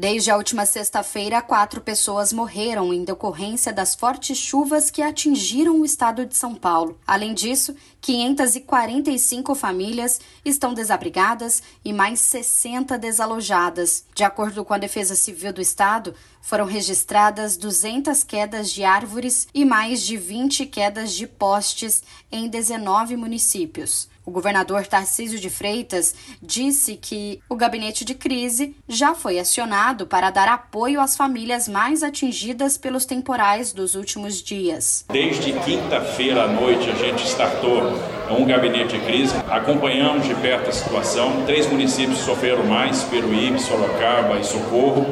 Desde a última sexta-feira, quatro pessoas morreram em decorrência das fortes chuvas que atingiram o estado de São Paulo. Além disso, 545 famílias estão desabrigadas e mais 60 desalojadas. De acordo com a Defesa Civil do Estado, foram registradas 200 quedas de árvores e mais de 20 quedas de postes em 19 municípios. O governador Tarcísio de Freitas disse que o gabinete de crise já foi acionado para dar apoio às famílias mais atingidas pelos temporais dos últimos dias. Desde quinta-feira à noite a gente startou um gabinete de crise, acompanhamos de perto a situação. Três municípios sofreram mais: Peruíbe, Sorocaba e Socorro.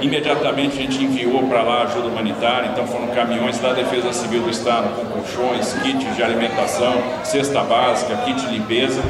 Imediatamente a gente enviou para lá ajuda humanitária, então foram caminhões da Defesa Civil do Estado com colchões, kits de alimentação, cesta básica, kit de limpeza.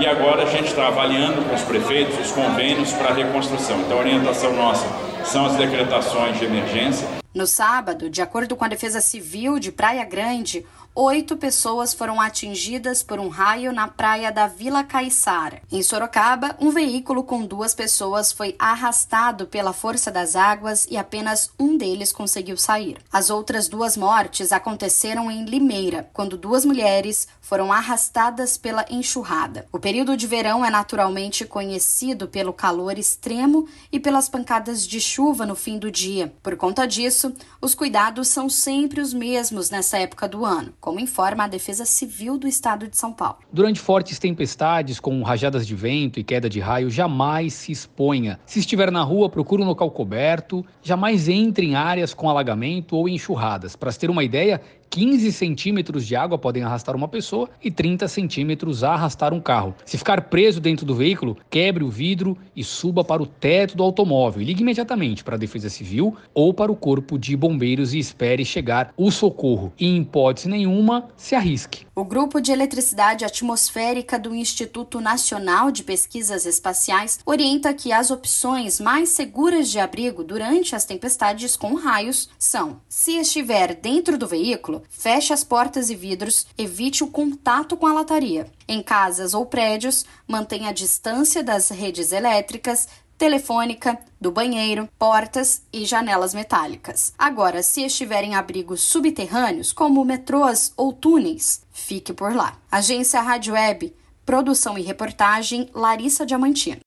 E agora a gente está avaliando com os prefeitos os convênios para a reconstrução. Então a orientação nossa são as decretações de emergência. No sábado, de acordo com a Defesa Civil de Praia Grande, oito pessoas foram atingidas por um raio na praia da Vila Caiçara. Em Sorocaba, um veículo com duas pessoas foi arrastado pela força das águas e apenas um deles conseguiu sair. As outras duas mortes aconteceram em Limeira, quando duas mulheres foram arrastadas pela enxurrada. O período de verão é naturalmente conhecido pelo calor extremo e pelas pancadas de chuva no fim do dia. Por conta disso, os cuidados são sempre os mesmos nessa época do ano como informa a Defesa Civil do Estado de São Paulo. Durante fortes tempestades, com rajadas de vento e queda de raio, jamais se exponha. Se estiver na rua, procure um local coberto, jamais entre em áreas com alagamento ou enxurradas. Para se ter uma ideia, 15 centímetros de água podem arrastar uma pessoa e 30 centímetros arrastar um carro. Se ficar preso dentro do veículo, quebre o vidro e suba para o teto do automóvel. Ligue imediatamente para a Defesa Civil ou para o Corpo de Bombeiros e espere chegar o socorro. E, em hipótese nenhuma, se arrisque. O Grupo de Eletricidade Atmosférica do Instituto Nacional de Pesquisas Espaciais orienta que as opções mais seguras de abrigo durante as tempestades com raios são: se estiver dentro do veículo, feche as portas e vidros, evite o contato com a lataria. Em casas ou prédios, mantenha a distância das redes elétricas, telefônica, do banheiro, portas e janelas metálicas. Agora, se estiver em abrigos subterrâneos, como metrôs ou túneis, fique por lá. Agência Rádio Web, produção e reportagem Larissa Diamantino.